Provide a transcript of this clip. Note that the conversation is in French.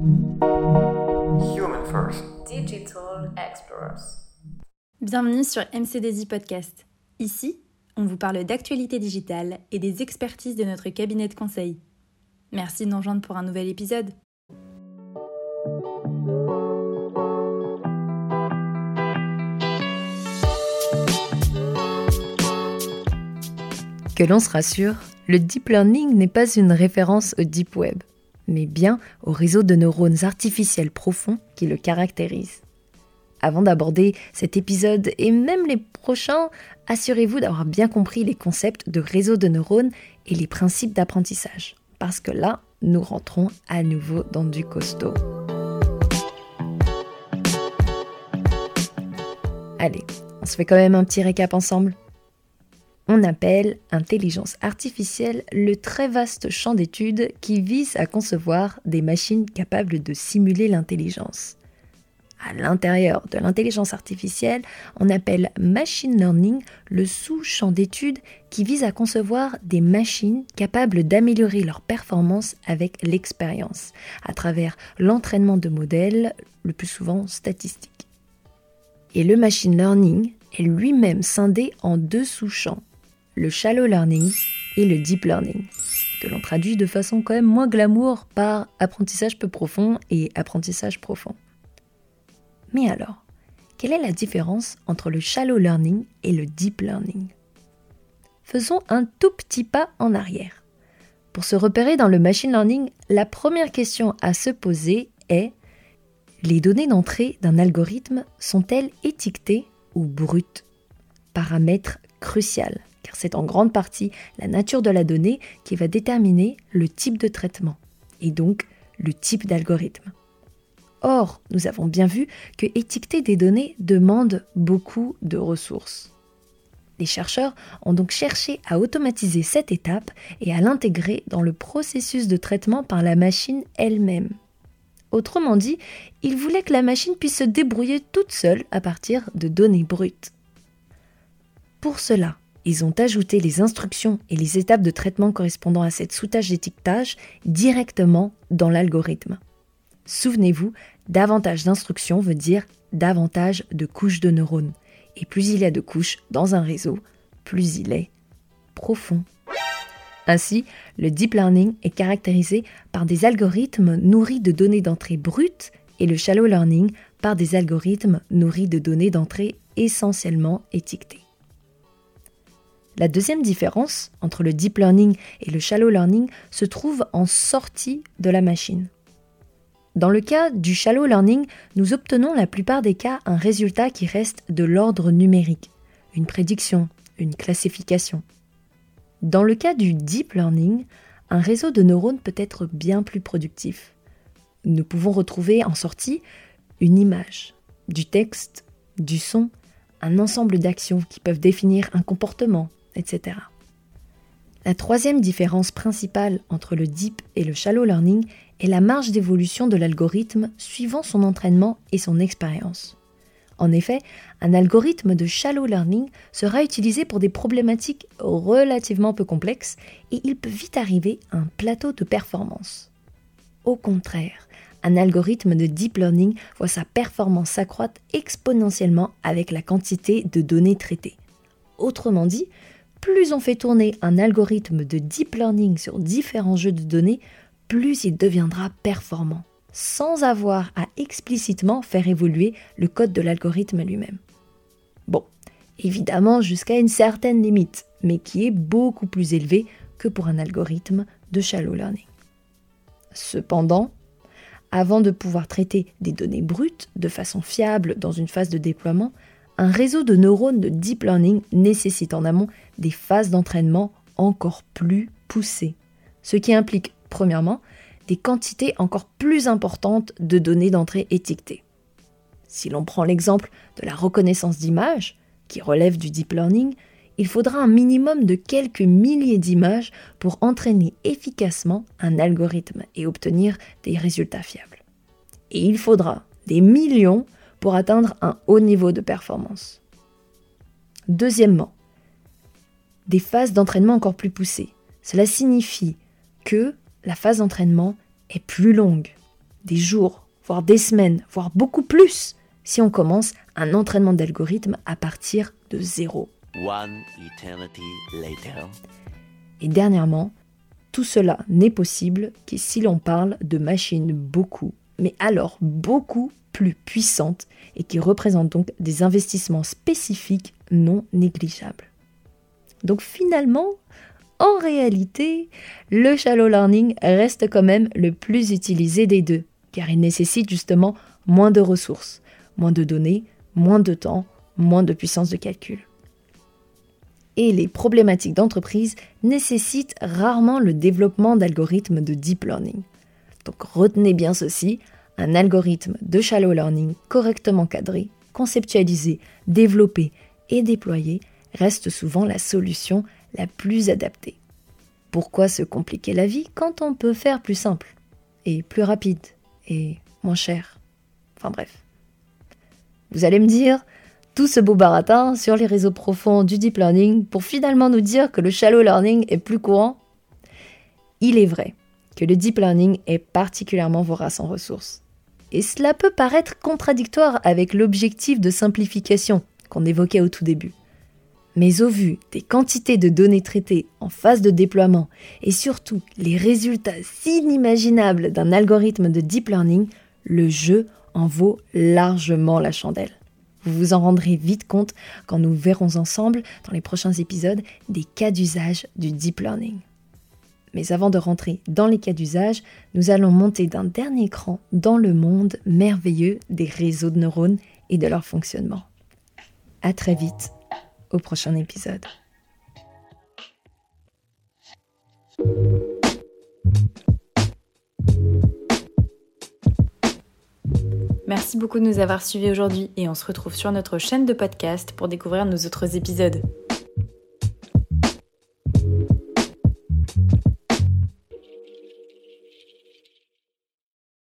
Human First. Digital Explorers. Bienvenue sur MCDZ Podcast. Ici, on vous parle d'actualité digitale et des expertises de notre cabinet de conseil. Merci de nous rejoindre pour un nouvel épisode. Que l'on se rassure, le deep learning n'est pas une référence au deep web, mais bien au réseau de neurones artificiels profonds qui le caractérise. Avant d'aborder cet épisode et même les prochains, assurez-vous d'avoir bien compris les concepts de réseau de neurones et les principes d'apprentissage, parce que là, nous rentrons à nouveau dans du costaud. Allez, on se fait quand même un petit récap ensemble on appelle intelligence artificielle le très vaste champ d'études qui vise à concevoir des machines capables de simuler l'intelligence. À l'intérieur de l'intelligence artificielle, on appelle machine learning le sous-champ d'études qui vise à concevoir des machines capables d'améliorer leur performance avec l'expérience, à travers l'entraînement de modèles, le plus souvent statistiques. Et le machine learning est lui-même scindé en deux sous-champs le shallow learning et le deep learning, que l'on traduit de façon quand même moins glamour par apprentissage peu profond et apprentissage profond. Mais alors, quelle est la différence entre le shallow learning et le deep learning? Faisons un tout petit pas en arrière. Pour se repérer dans le machine learning, la première question à se poser est les données d'entrée d'un algorithme sont-elles étiquetées ou brutes? Paramètre crucial c'est en grande partie la nature de la donnée qui va déterminer le type de traitement, et donc le type d'algorithme. Or, nous avons bien vu que étiqueter des données demande beaucoup de ressources. Les chercheurs ont donc cherché à automatiser cette étape et à l'intégrer dans le processus de traitement par la machine elle-même. Autrement dit, ils voulaient que la machine puisse se débrouiller toute seule à partir de données brutes. Pour cela, ils ont ajouté les instructions et les étapes de traitement correspondant à cette sous-tâche d'étiquetage directement dans l'algorithme. Souvenez-vous, davantage d'instructions veut dire davantage de couches de neurones. Et plus il y a de couches dans un réseau, plus il est profond. Ainsi, le deep learning est caractérisé par des algorithmes nourris de données d'entrée brutes et le shallow learning par des algorithmes nourris de données d'entrée essentiellement étiquetées. La deuxième différence entre le deep learning et le shallow learning se trouve en sortie de la machine. Dans le cas du shallow learning, nous obtenons la plupart des cas un résultat qui reste de l'ordre numérique, une prédiction, une classification. Dans le cas du deep learning, un réseau de neurones peut être bien plus productif. Nous pouvons retrouver en sortie une image, du texte, du son, un ensemble d'actions qui peuvent définir un comportement, La troisième différence principale entre le deep et le shallow learning est la marge d'évolution de l'algorithme suivant son entraînement et son expérience. En effet, un algorithme de shallow learning sera utilisé pour des problématiques relativement peu complexes et il peut vite arriver à un plateau de performance. Au contraire, un algorithme de deep learning voit sa performance s'accroître exponentiellement avec la quantité de données traitées. Autrement dit, plus on fait tourner un algorithme de deep learning sur différents jeux de données, plus il deviendra performant, sans avoir à explicitement faire évoluer le code de l'algorithme lui-même. Bon, évidemment jusqu'à une certaine limite, mais qui est beaucoup plus élevée que pour un algorithme de shallow learning. Cependant, avant de pouvoir traiter des données brutes de façon fiable dans une phase de déploiement, un réseau de neurones de deep learning nécessite en amont des phases d'entraînement encore plus poussées, ce qui implique, premièrement, des quantités encore plus importantes de données d'entrée étiquetées. Si l'on prend l'exemple de la reconnaissance d'images, qui relève du deep learning, il faudra un minimum de quelques milliers d'images pour entraîner efficacement un algorithme et obtenir des résultats fiables. Et il faudra des millions pour atteindre un haut niveau de performance. Deuxièmement, des phases d'entraînement encore plus poussées. Cela signifie que la phase d'entraînement est plus longue. des jours, voire des semaines, voire beaucoup plus si on commence un entraînement d'algorithme à partir de zéro. Et dernièrement, tout cela n'est possible que si l'on parle de machines beaucoup, mais alors beaucoup plus puissantes et qui représentent donc des investissements spécifiques non négligeables. Donc finalement, en réalité, le shallow learning reste quand même le plus utilisé des deux, car il nécessite justement moins de ressources, moins de données, moins de temps, moins de puissance de calcul. Et les problématiques d'entreprise nécessitent rarement le développement d'algorithmes de deep learning. Donc retenez bien ceci, un algorithme de shallow learning correctement cadré, conceptualisé, développé et déployé reste souvent la solution la plus adaptée. Pourquoi se compliquer la vie quand on peut faire plus simple et plus rapide et moins cher? Enfin bref. Vous allez me dire, tout ce beau baratin sur les réseaux profonds du deep learning pour finalement nous dire que le shallow learning est plus courant? Il est vrai que le deep learning est particulièrement vorace en ressources. Et cela peut paraître contradictoire avec l'objectif de simplification qu'on évoquait au tout début. Mais au vu des quantités de données traitées en phase de déploiement et surtout les résultats inimaginables d'un algorithme de deep learning, le jeu en vaut largement la chandelle. Vous vous en rendrez vite compte quand nous verrons ensemble dans les prochains épisodes des cas d'usage du deep learning. Mais avant de rentrer dans les cas d'usage, nous allons monter d'un dernier cran dans le monde merveilleux des réseaux de neurones et de leur fonctionnement. À très vite au prochain épisode. Merci beaucoup de nous avoir suivis aujourd'hui et on se retrouve sur notre chaîne de podcast pour découvrir nos autres épisodes.